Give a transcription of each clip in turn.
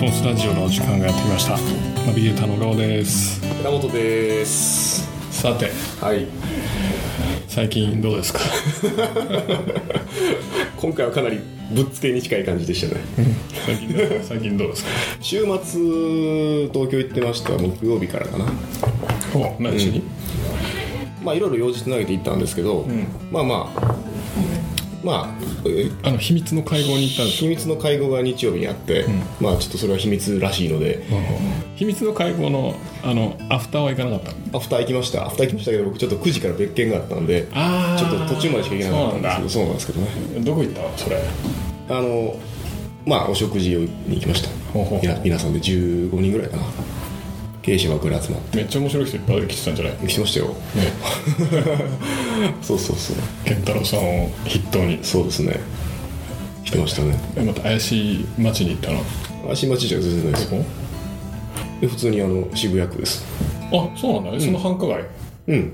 ポンスラジオのお時間がやってきました。ナビゲーターのガオです。寺本です。さて。はい。最近どうですか？今回はかなりぶっつけに近い感じでしたね。最近最近どうですか？週末東京行ってました。木曜日からかな。お何しに、まあいろいろ用事つなげて行ったんですけど、まあまあまあえーあの秘密の会合に行ったんです秘密の会合が日曜日にあって、まあちょっとそれは秘密らしいので。秘密の会合のあのアフターは行かなかったの？アフター行きました。アフター行きましたけど僕ちょっと9時から別件があったんであちょっと途中までしか行けなかったんですけどそうなんですけどね。どこ行った？のそれ。あのまあお食事に行きました。皆さんで15人ぐらいかな経営者枠で集まって。めっちゃ面白い人いっぱい来てたんじゃない？来てましたよ。ね。そうそうそう。健太郎さんを筆頭に。そうですね。来てましたね。えまた怪しい街に行ったの？足待ちじゃ全然ないです。どこ？で普通にあの渋谷区です。あそうなんだ。ね、その繁華街？うん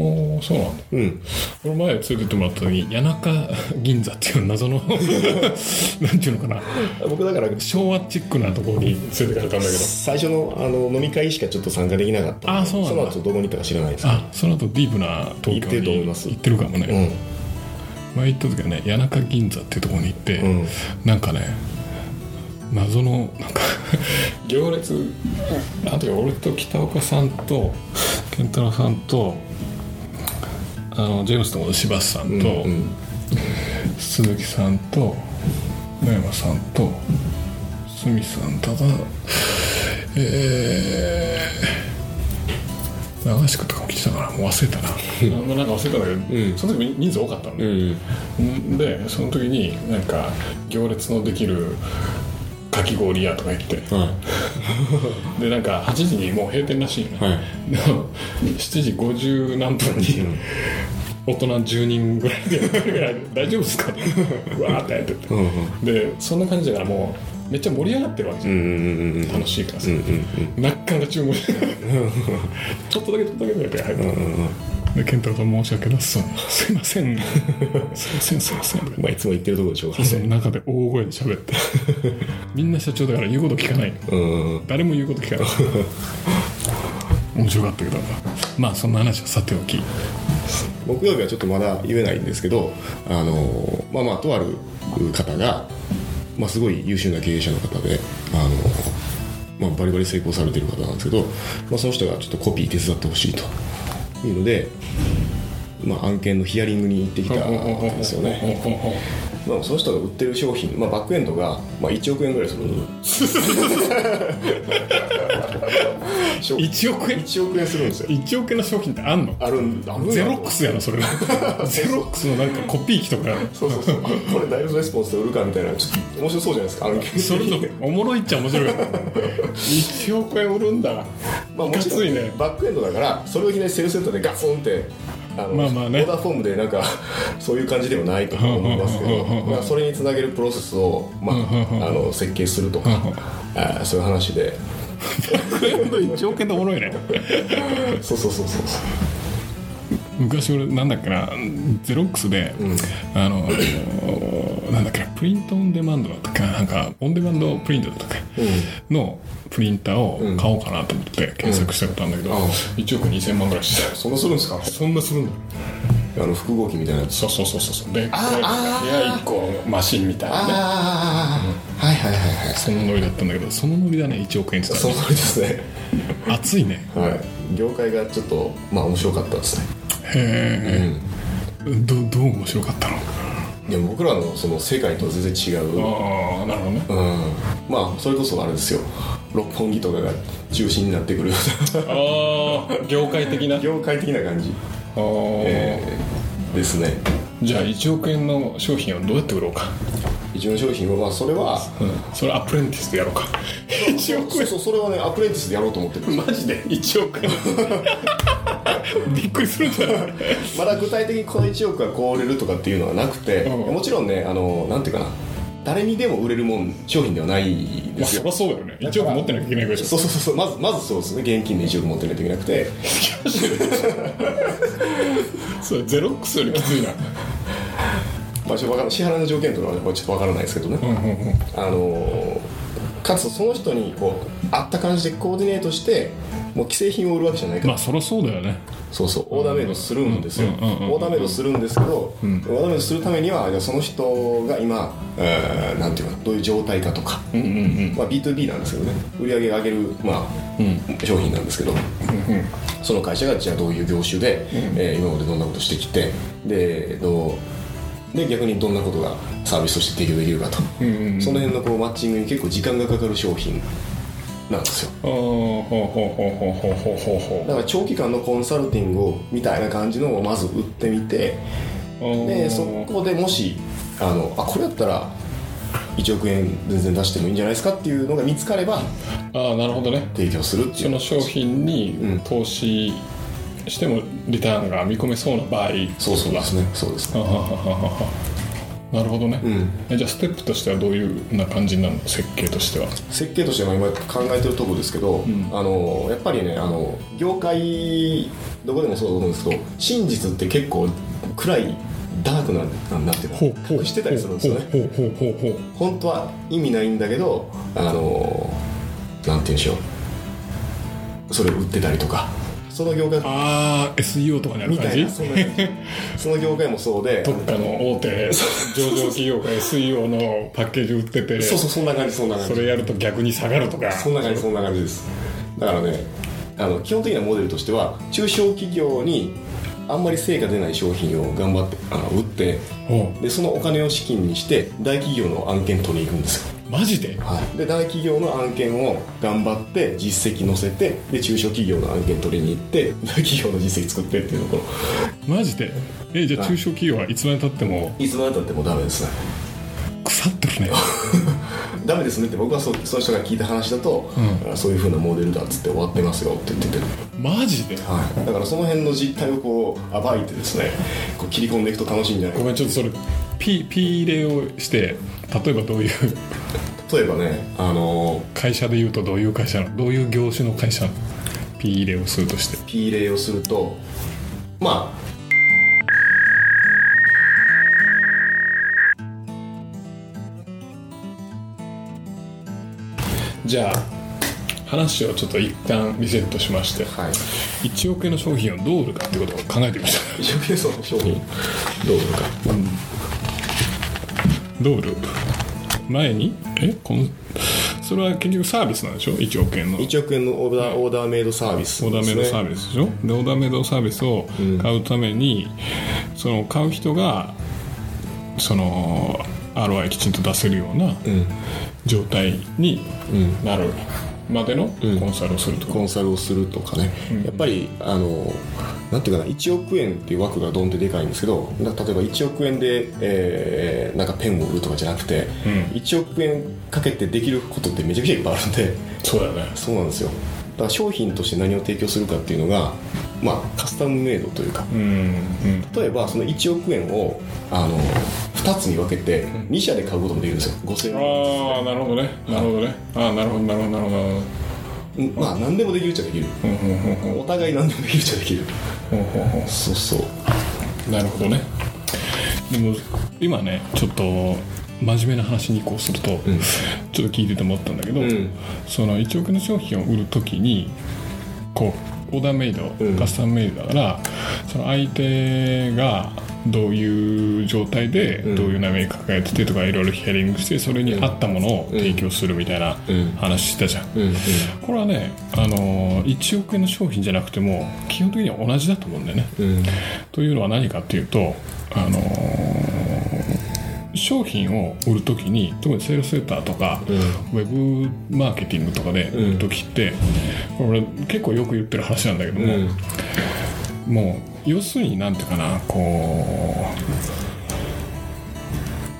おおそうなんだ。うん。俺前連れてってもらった時に谷中銀座っていう謎のなんていうのかな。僕だから昭和チックなところに連れてかれたんだけど。最初のあの飲み会しかちょっと参加できなかったあそうなんだ。その後どこに行ったか知らないですあその後ディープな東京行ってると思いにます。行ってるかもね、うん。前行った時はね谷中銀座っていうところに行って、ん。なんかね謎のなんか行列。あの時俺と北岡さんと健太郎さんとあのジェームスと柴田さんと、うん鈴木さんと野山さんと鷲見さんただえー、長橋君とかも来てたからもう忘れたな。なんか忘れたんだけど、その時人数多かったんで、うん。でその時になんか行列のできるかき氷屋とか行って。は でなんか8時にもう閉店らしいのね、いはい。でも7時50何分に大人10人ぐらいで「大丈夫ですか?」ってうわーってやってて、うんうん。でそんな感じだからもうめっちゃ盛り上がってるわけじゃん、うんうんうん楽しいからさ、うんうんなかなか注文してちょっとだけちょっとだけぐらいで入って、で健太郎さん申し訳なさそう。に「すいません。すいませんすいません」まあいつも言ってるところでしょうかその中で大声で喋って。みんな社長だから言うこと聞かない。うん。誰も言うこと聞かない。面白かったけどまあそんな話はさておき。木曜日はちょっとまだ言えないんですけどあのまあまあとある方が、まあ、すごい優秀な経営者の方であの、まあ、バリバリ成功されてる方なんですけど、まあ、その人がちょっとコピー手伝ってほしいというので、まあ、案件のヒアリングに行ってきたんですよね、まあ、その人が売ってる商品、まあ、バックエンドが、まあ、1億円ぐらいする 1億円？1億円するんですよ。1億円の商品ってあんの？あるんだ。ゼロックスやなそれ。ゼロックスのなんかコピー機とかそうそうそう。これダイレクトレスポンスで売るかみたいな。ちょっと面白そうじゃないですか案件それとおもろいっちゃ面白い。1億円売るんだ。まあもちろんかついね。バックエンドだからそれをいきなりセルセットでガツンってあのまあまあね。オーダーフォームでなんか そういう感じではないと思いますけど、まあ、それにつなげるプロセスを、まあ、あの設計するとかあーそういう話で1億円っておもろいね。そうそうそうそう昔俺なんだっけなゼロックスで、あのなんだっけなプリントオンデマンドだったっけななんかオンデマンドプリントだったっけ、のプリンターを買おうかなと思って検索したことあるんだけど、1億2000万ぐらいしてた。そんなするんですか？そんなするんだあの複合機みたいなやつ。そうそうそうそう。で部あ屋1個マシンみたいなね。ああはいはいはいはい。そのノリだったんだけどそのノリだね1億円って言った。その通りですね熱いね。はい。業界がちょっとまあ面白かったですね。へえ、どどう面白かったの？いや僕らのその世界とは全然違う。ああなるほどね。うん。まあそれこそあれですよ。六本木とかが中心になってくるああ業界的な？あ 業界的な感じ、あ、えーですね。じゃあ1億円の商品をどうやって売ろうか、一応の商品はまあそれはうん、それアプレンティスでやろうか。1億そうそうそれはねアプレンティスでやろうと思ってるマジで？1億円。びっくりするんじゃないまだ具体的にこの1億がこう売れるとかっていうのはなくて、うん。もちろんねあのなんていうかな誰にでも売れるもん商品ではないまあですよ。そりゃそうだよね。1億持ってなきゃいけないからでしょ。そうそうそうそうまずまずそうですね。現金で1億持ってないといけなくて。それゼロックスよりきついな。まあ、ちょっとわから支払いの条件とかはちょっとわからないですけどね、うんうんうん。あのーかつその人にこう合った感じでコーディネートしてもう既製品を売るわけじゃないから、まあそりゃそうだよね。そうそう。オーダーメイドするんですよ、うんうんうんうん。オーダーメイドするんですけど、オーダーメイドするためにはじゃあその人が今、えーなんていうかどういう状態かとか、うんうんうん。まあ、B2B なんですけどね。売り上げを上げる、まあ商品なんですけど、その会社がじゃあどういう業種で、えー今までどんなことしてきてでどうで逆にどんなことがサービスとして提供できるかと、その辺のこうマッチングに結構時間がかかる商品なんですよ。だから長期間のコンサルティングみたいな感じのをまず売ってみてでそこでもしあのあこれやったら1億円全然出してもいいんじゃないですかっていうのが見つかればあなるほどね。提供するっていう。その商品に投資してもリターンが見込めそうな場合、そうそうですね。そうですね。なるほどね、うん。えじゃあステップとしてはどういうな感じなの？設計としては。設計としては今考えてるところですけど、あのやっぱりねあの業界どこでもそうだと思うんですけど真実って結構暗いダークななんなんていうの？隠してたりするんですよね。本当は意味ないんだけどあのなんて言うんでしょう。それを売ってたりとかその業界ああ SEO とかにあるみたい感じなそ その業界もそうで。どっかの大手。上場企業が SEO のパッケージ売ってて。そうそうそんな感じそんな感じ。それやると逆に下がるとか。そんな感じそんな感じです。だからねあの基本的なモデルとしては中小企業にあんまり成果出ない商品を頑張ってあの売ってほでそのお金を資金にして大企業の案件取りに行くんですよ。うマジで？はい、で大企業の案件を頑張って実績載せてで中小企業の案件取りに行って大企業の実績作ってっていうところマジで？えじゃあ中小企業はいつまでたっても？いつまでたってもダメですね。腐ってるね。ダメですねって僕はそうその人が聞いた話だと、あそういうふうなモデルだっつって終わってますよって言ってて、マジで？はい、だからその辺の実態をこう暴いてですねこう切り込んでいくと楽しいんじゃないか。ごめんちょっとそれピピ入れをして例えばどういう 例えばねあの会社で言うとどういう会社どういう業種の会社なの？ピ入れをするとして。P 例をするとまあじゃあ話をちょっと一旦リセットしまして。はい。1億円の商品をどう売るかってことを考えてみまし一生懸命その商品？どう売るか。たどう売る前に？え？このそれは結局サービスなんでしょ？1億円の。1億円のオーダー,、オーダーメイドサービスオーダーメイドサービビスでしょ？でオーダーメイドサービスを買うために、その買う人がその ROI きちんと出せるような状態になるまでのコンサルをすると、コンサルをするとかね、やっぱりあのなんていうかな1億円っていう枠がドンってでかいんですけどな例えば1億円で、えーなんかペンを売るとかじゃなくて、1億円かけてできることってめちゃくちゃいっぱいあるんで。そうだよね。そうなんですよ。だから商品として何を提供するかっていうのがまあカスタムメイドというか。うんうん。例えばその1億円をあの2つに分けて2社で買うこともできるんですよ。5000円。ああなるほどね。なるほどね。ああなるほどなるほどなるほど。まあ何でもできるっちゃできる。うんうんうんお互い何でもできるっちゃできる。うんうんうん。そうそう。なるほどね。でも今ねちょっと真面目な話に移行すると、ちょっと聞いてて思ったんだけど、ん。その1億円の商品を売るときにこうオーダーメイド、うん。カスタムメイドだからその相手がどういう状態でん。どういう悩みに抱えててとかいろいろヒアリングしてそれに合ったものを提供するみたいなうん。話したじゃん、うん。うん。これはね、あの1億円の商品じゃなくても基本的には同じだと思うんだよね、うん。というのは何かっていうと、あのー商品を売るときに特にセールスレターとか、ウェブマーケティングとかで売るときって、これ俺結構よく言ってる話なんだけども、もう要するになんていうかなこ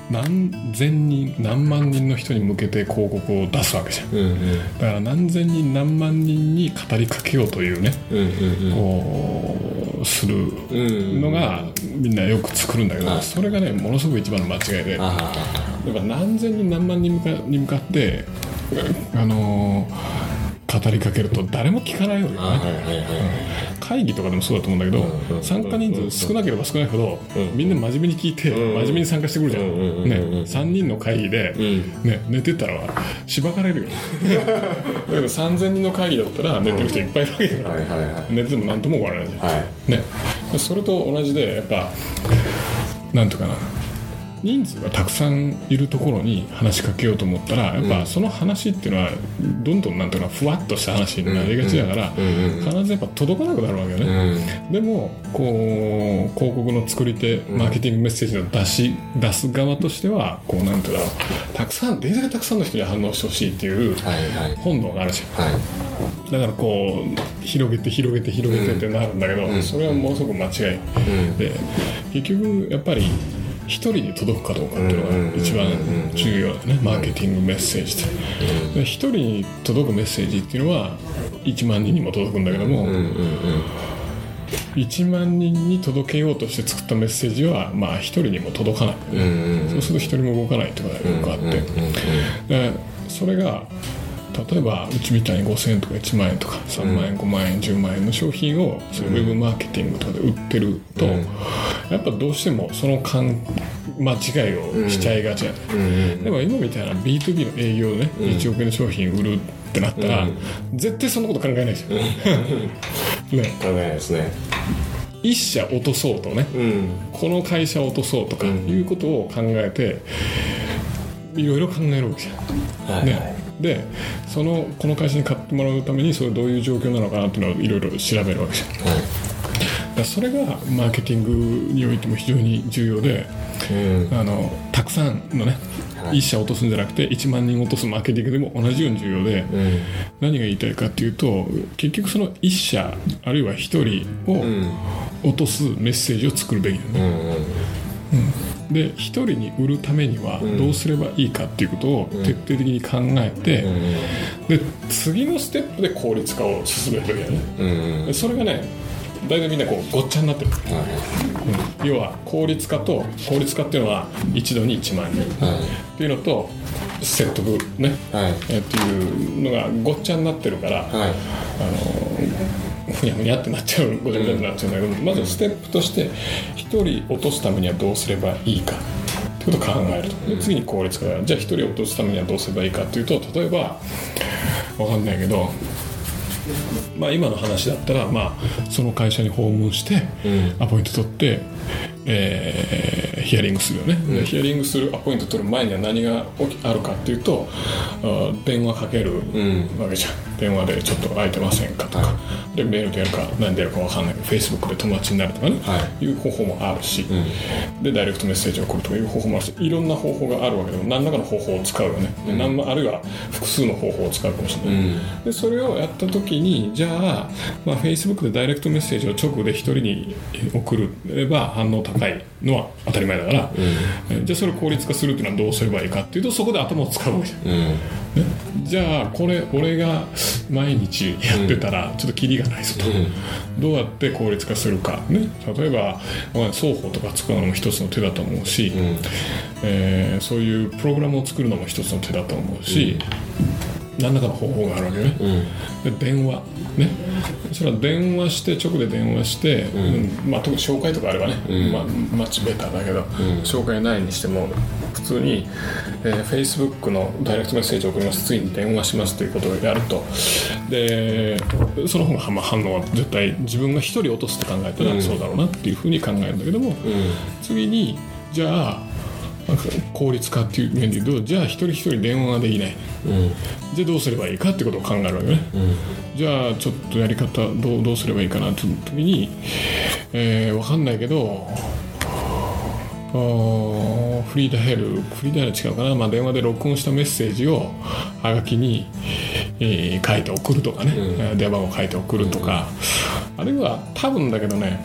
う何千人何万人の人に向けて広告を出すわけじゃん。うんうん。だから何千人何万人に語りかけようというねこうするうんのがみんなよく作るんだけど、はいそれがねものすごく一番の間違いで。だかあら何千人何万人に向かに向かってあのー語りかけると誰も聞かないよね、会議とかでもそうだと思うんだけど、参加人数少なければ少ないほど、みんな真面目に聞いて、うん真面目に参加してくるじゃん,、ね、3人の会議で、うん。ね、寝てたらしばかれるよ だけど3000人の会議だったら寝てる人いっぱいいるわけだから、寝てても何とも思われない。じゃん、はい。ね、それと同じでやっぱなんとかな人数がたくさんいるところに話しかけようと思ったらやっぱその話っていうのはどんどんなんていうのふわっとした話になりがちだから必ずやっぱ届かなくなるわけようね、ん。でもこう広告の作り手マーケティングメッセージの出し出す側としてはこうなんていうんだろうたくさんできるだけたくさんの人に反応してほしいっていうはいはい。本能があるじゃん。はい。だからこう広げて広げて広げてってなるんだけど、ん。それはものすごく間違い、うん。で結局やっぱり一人に届くかどうかっていうのが一番重要だね。マーケティングメッセージってで一人に届くメッセージっていうのは1万人にも届くんだけども、うんうんうん。1万人に届けようとして作ったメッセージはまあ一人にも届かない、そうすると一人も動かないってことがよくあって、でそれが例えばうちみたいに5000円とか1万円とか3万円5万円10万円の商品をそういうウェブマーケティングとかで売ってると、うん。やっぱどうしてもその勘間違いをしちゃいがちやね、うん。うん。でも今みたいな B2B の営業でね、1億円の商品売るってなったら、絶対そんなこと考えないじゃん、ね。考えないですね。一社落とそうとねうん。この会社を落とそうとかいうことを考えていろいろ考えるわけじゃん。はい。ね、でそのこの会社に買ってもらうためにそれどういう状況なのかなっていうのをいろいろ調べるわけじゃん。はらそれがマーケティングにおいても非常に重要でいうん。あのたくさんのねはい。1社落とすんじゃなくて1万人落とすマーケティングでも同じように重要でうん。何が言いたいかっていうと結局その1社あるいは1人をうん。落とすメッセージを作るべきだね。うん。うんで1人に売るためにはどうすればいいかっていうことを徹底的に考えて、で次のステップで効率化を進めるべきだよね。うん。それがね大体みんなこうごっちゃになってる、はうん。要は効率化と効率化っていうのは一度に1万人っい。はていうのと説得ね。いはい。えっていうのがごっちゃになってるから、はい。あのふにゃふにゃってなっちゃうごちゃごちゃになっちゃうんだけど、まずステップとして1人落とすためにはどうすればいいかってことを考えるとで次に効率化だじゃあ1人落とすためにはどうすればいいかっていうと例えばわかんないけどまあ今の話だったら、まあ、その会社に訪問してアポイント取って、えーヒアリングするよね、でヒアリングするアポイント取る前には何があるかっていうと電話かけるわけじゃん電話でちょっと空いてませんかとか、でメールでやるか何でやるか分かんないけど Facebook で友達になるとかね、、はい。う方法もあるし、でダイレクトメッセージを送るとかいう方法もあるしいろんな方法があるわけでも何らかの方法を使うよね、で何もあるいは複数の方法を使うかもしれない、でそれをやった時にじゃあ、まあ、Facebook でダイレクトメッセージを直で1人に送れば反応高いのは当たり前だから、えじゃあそれを効率化するっていうのはどうすればいいかっていうとそこで頭を使うわけじゃん。うん。ね。じゃあこれ俺が毎日やってたらちょっとキリがないぞと、どうやって効率化するか、ね、例えばまあ双方とか作るのも一つの手だと思うし、えーそういうプログラムを作るのも一つの手だと思うし、何らかの方法があるわけね、で電話。ね。それは電話して直で電話して、うん。まあ、特に紹介とかあればね、まあ、マッチベターだけど、紹介ないにしても普通に、えー、Facebook のダイレクトメッセージを送ります。次に電話しますということをやると。でその方がまあ反応は絶対自分が一人落とすって考えたらそうだろうなっていうふうに考えるんだけども、次にじゃあ効率化っていう面で言うとじゃあ一人一人電話ができない、じゃあどうすればいいかってことを考えるわけね、じゃあちょっとやり方どうどうすればいいかなって時に、えー、分かんないけどフリーダイヤルフリーダイヤル違うかな、まあ、電話で録音したメッセージをはがきに、えー書いて送るとかね、えー電話番号書いて送るとか、あるいは多分だけどね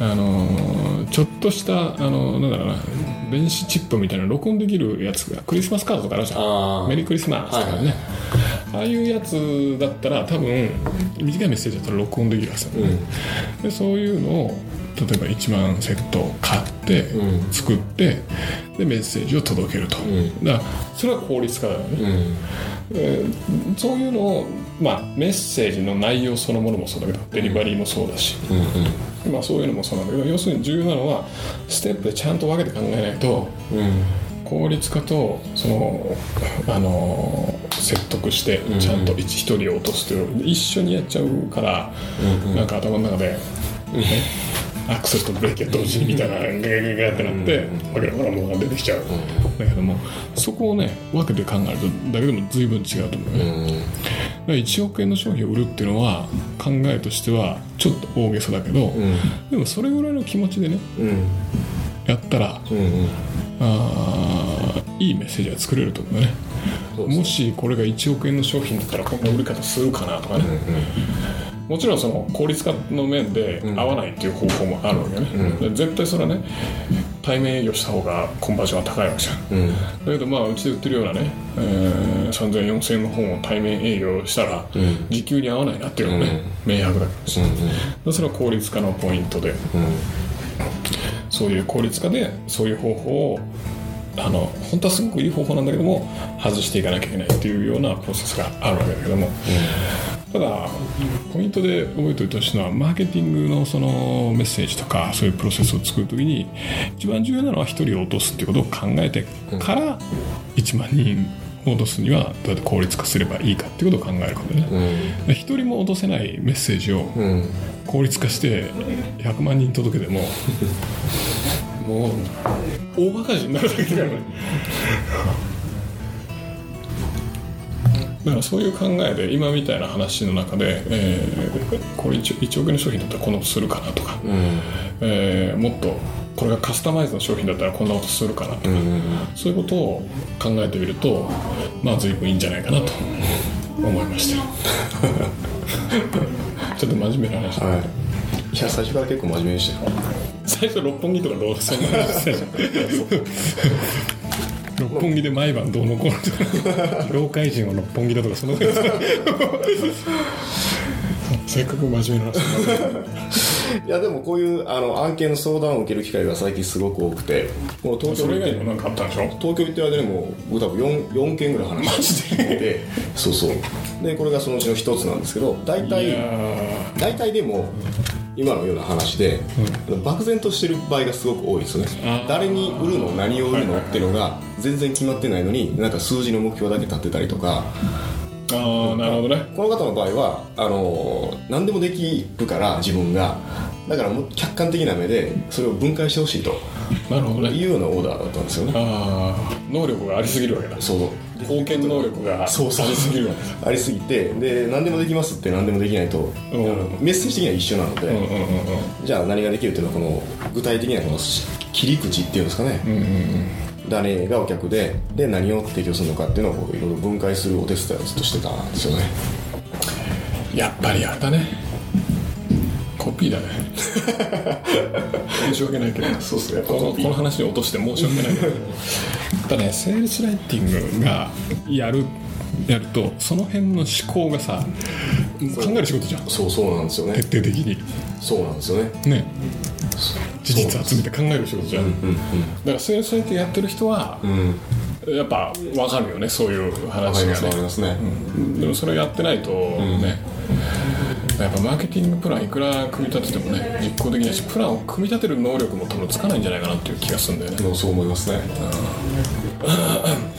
あのーちょっとしたあのーなんだろうな電子チップみたいな録音できるやつがクリスマスカードとかあるじゃん。メリークリスマスとかね、ああいうやつだったら多分短いメッセージだったら録音できるはずだよね、でそういうのを例えば1万セット買って、うん。作ってでメッセージを届けると、ん。だからそれは効率化だよね、うんえーそういうのを、まあ、メッセージの内容そのものもそうだけどデリバリーもそうだし、うんまあ、そういうのもそうなんだけど要するに重要なのはステップでちゃんと分けて考えないとうん。効率化とそのあの説得してちゃんと一一人を落とすという一緒にやっちゃうから、なんか頭の中で、ねアクセルとブレーキが同時にみたいなガガガガってなってわけだからものが出てきちゃう、だけどもそこをね分けて考えるとだけでも随分違うと思うね、うん。だから1億円の商品を売るっていうのは考えとしてはちょっと大げさだけど、でもそれぐらいの気持ちでねうん。やったらうんうん。あーいいメッセージが作れると思うね。もしこれが1億円の商品だったらこんな売り方するかなとかね、もちろんその効率化の面で合わないっていう方法もあるわけね、で絶対それはね対面営業した方がコンバージョンは高いわけじゃん。うん。だけどまあうちで売ってるようなね、えー、30004000円の本を対面営業したら、時給に合わないなっていうのがね、明白だからし、でそれは効率化のポイントでそういう効率化でそういう方法をあの本当はすごくいい方法なんだけども外していかなきゃいけないっていうようなプロセスがあるわけだけども、ただポイントで覚えておいてほしいのはマーケティングのそのメッセージとかそういうプロセスを作るときに一番重要なのは1人を落とすっていうことを考えてから1万人を落とすにはどうやって効率化すればいいかっていうことを考えることね。1人も落とせないメッセージをうん効率化して100万人届けても もう大バカになるだけだからねだからそういう考えで今みたいな話の中で、えーこれ 1, 1億円の商品だったらこんなことするかなとか、えーもっとこれがカスタマイズの商品だったらこんなことするかなとか、そういうことを考えてみるとまあ随分いいんじゃないかなと思いました ちょっと真面目な話。はい。いや最初から結構真面目でしたよ。最初六本木とかどうそんな話してたじゃん六本木で毎晩どうのこうのとか。業界人を六本木だとかそのせっかく真面目な話。いやでもこういうあの案件の相談を受ける機会が最近すごく多くて。もう東京それ以行って外にも何かあったんでしょ？東京行ってる間にも僕多分 4, 4件ぐらい話しててそうそう。でこれがそのうちの一つなんですけど大い体や大体でも今のような話で、漠然としてる場合がすごく多いですよね。誰に売るの何を売るのっていうのが全然決まってないのになんか数字の目標だけ立ってたりとか。ーああなるほどね。この方の場合はあの何でもできるから自分が。だからもう客観的な目でそれを分解してほしいとなるほどね。いうようなオーダーだったんですよね。ああ能力がありすぎるわけだ。そう貢献能力がありすぎるありすぎてで何でもできますって何でもできないと、うん。メッセージ的には一緒なので、うんうんうんじゃあ何ができるっていうのはこの具体的なこの切り口っていうんですかね、うんうんうん。誰がお客でで何を提供するのかっていうのをいろいろ分解するお手伝いをずっとしてたんですよね。やっぱりあれだねコピーだね。申し訳ないけど。そうっすね。このこの話に落として申し訳ないけど。やっぱねセールスライティングがやるやるとその辺の思考がさ考える仕事じゃん。そうそうなんですよね。徹底的に。そうなんですよね。ね。事実集めて考える仕事じゃん、だからセールスライティングやってる人は、やっぱ分かるよねそういう話がね。かりますね、でもそれやってないとね、やっぱマーケティングプランいくら組み立ててもね実行できないしプランを組み立てる能力も多分つかないんじゃないかなっていう気がするんだよね。もうそう思いますね、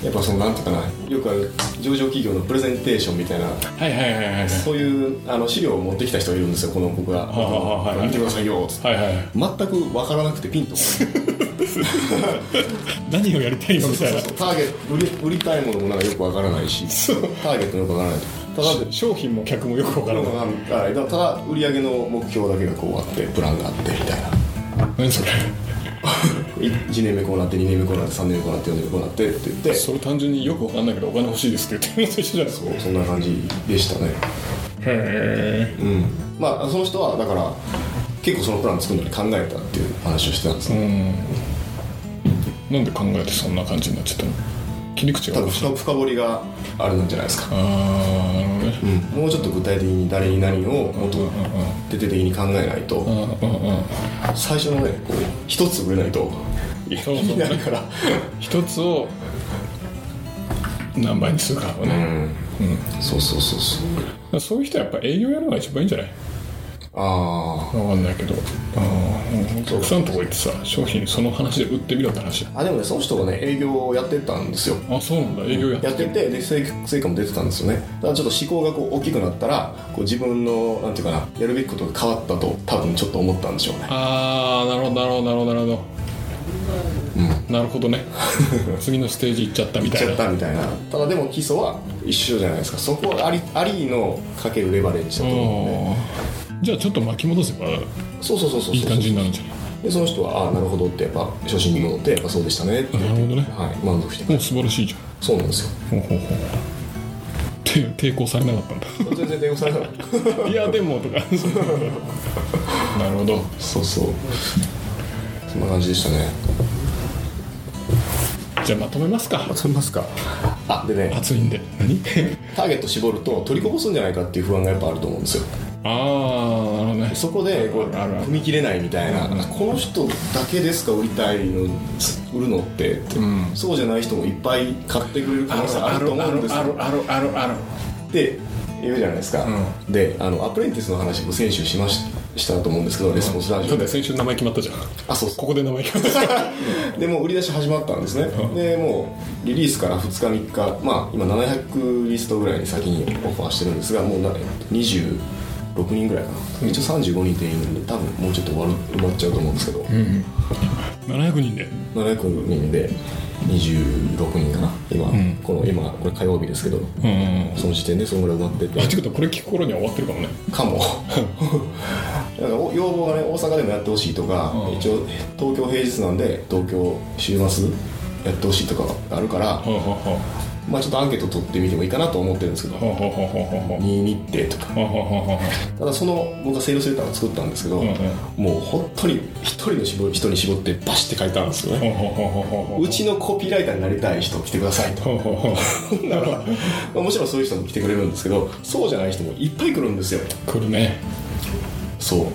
やっぱそのなんていうかなよくある上場企業のプレゼンテーションみたいなはいはいはいそういうあの資料を持ってきた人がいるんですよこの僕が見てくださいよつって。はいはい全く分からなくてピンと。何をやりたいのみたいな。ターゲット売り売りたいものもなんかよく分からないし。ターゲットもよく分からないただ商品も客もよくわからない。はい。ただ売り上げの目標だけがこうあってプランがあってみたいな。何それ？1年目こうなって2年目こうなって3年目こうなって4年目こうなってって言って。それ単純によくわかんないけどお金欲しいですって言ってるのと一緒じゃない。ですかそうそんな感じでしたね。へうん。まあその人はだから結構そのプラン作るのに考えたっていう話をしてたんですえね、うんなんで考えてそんな感じになっちゃったの切り口が多分深深掘りがあるんじゃないですか、ああなるほどね。うん、もうちょっと具体的に誰に何をもっと徹底的に考えないと。うんうんうん。最初のねこう一つ売れないといそうそう。意味ないから一つを何倍にするかをね、うん、そうそうそうそう。そういう人はやっぱ営業やるのが一番いいんじゃない？あわかんないけど。あーお客さんのとこ行ってさ商品その話で売ってみろって話ああでもねその人がね営業をやってたんですよ。あそうなんだ。営業やってやっててで成成果も出てたんですよね。だからちょっと思考がこう大きくなったらこう自分のなんていうかなやるべきことが変わったと多分ちょっと思ったんでしょうね。ああなるほどなるほどなるほど。なるほど、なるほどね。次のステージ行っちゃったみたいな。ちゃったみたいな。ただでも基礎は一緒じゃないですか。そこはありありのかけるレバレッジだと思うんでじゃあちょっと巻き戻せばそうそうそうそういい感じになるんじゃない？でその人はああなるほどってやっぱ初心に戻ってやっぱそうでしたねって。なるほどね。はい満足して。もう素晴らしいじゃん。そうなんですよ。ほうほうほう。て 抵抗されなかったんだ全然電話されなかった。いやでもとか。なるほど。そうそう。そんな感じでしたね。じゃあまとめますか。飛びますか。あでね。暑いんで。何？ターゲット絞ると取りこぼすんじゃないかっていう不安がやっぱあると思うんですよああ、ね、そこでこう踏み切れないみたいな、この人だけですか売りたいの売るのって、うん、そうじゃない人もいっぱい買ってくれる可能性あると思うんですよ。あるあるあるあるで言うじゃないですか、うん、であのアプレンティスの話も先週しましたしたと思うんですけど、レスポンスラジオ。で先週名前決まったじゃん。あそうここで名前決まった。でも売り出し始まったんですね、でもうリリースから2日3日まあ今700リストぐらいに先にオファーしてるん。ですがもう20 6人ぐらいかな、一応35人定員なんで多分もうちょっと埋まっちゃうと思うんですけど、うん、700人で。700人で26人かな。今、うん、この今これ火曜日ですけど、うんうん、その時点でそのぐらい埋まってて。あっちことこれ聞く頃には終わってるかもね。かも。だから要望がね大阪でもやってほしいとか、うん、一応東京平日なんで東京週末やってほしいとかあるから、うん。まあちょっとアンケート取ってみてもいいかなと思ってるんですけどほうほうほうほうほうほう。2日程とか。ただその僕がセールスレターを作ったんですけど、もう本当に一人の絞人に絞ってバシって書いたんですよね、ほうちのコピーライターになりたい人来てくださいと。だから、まあもちろんそういう人も来てくれるんですけどそうじゃない人もいっぱい来るんですよ。来るね。そう。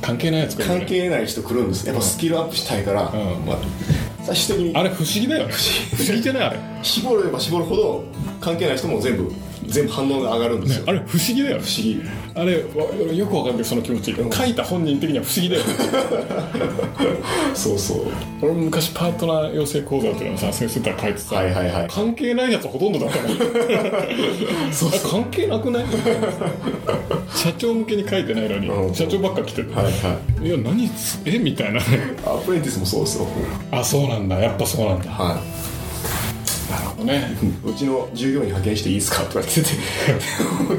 関係ないやつ来るね。関係ない人来るんです。やっぱスキルアップしたいから、ん。まあ、最終的に。あれ不思議だよね。不思議。じゃないあれ。絞れば絞るほど関係ない人も全部全部反応が上がるんですよ、あれ不思議だよね。不思議。あれわよくわかんないその気持ち。書いた本人的には不思議だよね。そうそう。俺も昔パートナー養成講座っていうのをさ先生から書いてさ、はいはいはい。関係ないやつほとんどだったもん。そうあ関係なくない？社長向けに書いてないのに、うん。社長ばっか来てて、はいはい。いや何つえ？みたいな。アプレンティスもそうですよ。あそうなんだ。やっぱそうなんだ。はなね。い、うちの従業員派遣していいですか？とか言って。て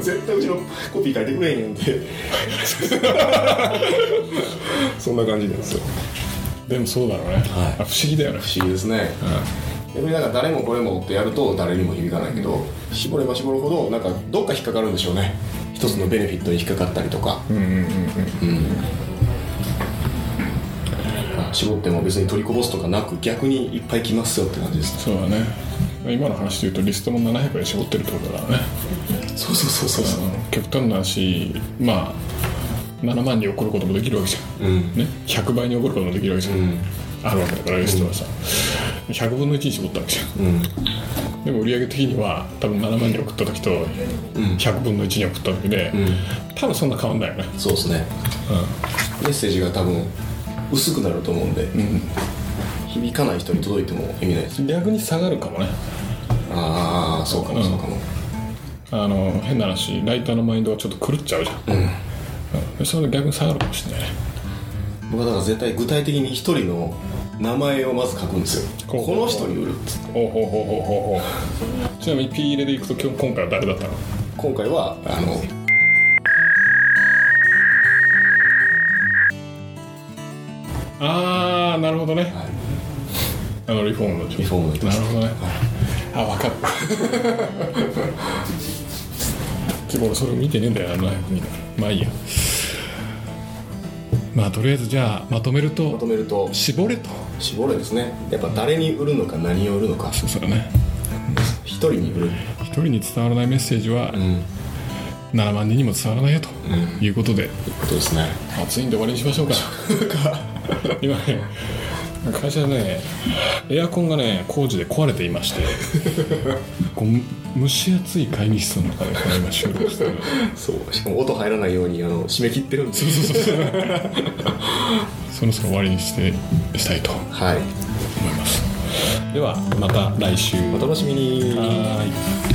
絶対うちのコピー書いてくれへんって。そんな感じなんですよ。でもそうだろうね、はい。あ不思議だよね。不思議ですね、逆になんか誰もこれもってやると誰にも響かないけど絞れば絞るほどなんかどっか引っかかるんでしょうね。一つのベネフィットに引っかかったりとか、うんうんうんうん。絞っても別に取りこぼすとかなく逆にいっぱい来ますよって感じですそうだね今の話で言うとリストも700円絞ってるってことだからね。そうそうそうそうそう。極端な話まあ7万に送ることもできるわけじゃん、うん。ね、100倍に送ることもできるわけじゃん、うん。あるわけだからリストはさ、100分の1に絞ったわけじゃん。うん。でも売上的には多分7万に送った時と100分の1に送った時で、多分そんな変わんないよね。そうですね。メッセージが多分薄くなると思うんで、響かない人に届いても意味ないです。逆に下がるかもね。ああそうかもそうかも。あの変な話ライターのマインドがちょっと狂っちゃうじゃん、うん。でそれで逆に下がるかもしれないね。僕はだから絶対具体的に一人の名前をまず書くんですよ。この人に売るっつって。ほうほうほうほうほうほう。ちなみに P 入れでいくと今日今回は誰だったの？今回はあのああなるほどね、はいあのリフォームのリフォームのなるほどね、あ分かるでも俺それを見てねえんだよ700人だからまあいいや。まあとりあえずじゃあまとめるまととめると。絞れと。絞れですね。やっぱ誰に売るのか何を売るのか。そうだね。人に売る。一人に伝わらないメッセージはうん。7万人にも伝わらないよということで、ことですね。暑いんで終わりにしましょうか。今ね会社でねエアコンがね工事で壊れていまして こう蒸し暑い会議室の中でこれ今収録してる。そう。しかも音入らないようにあの締め切ってるんでそうそうそうそろそろ終わりにしてしたいと思はい。います。ではまた来週。お楽しみに。はーい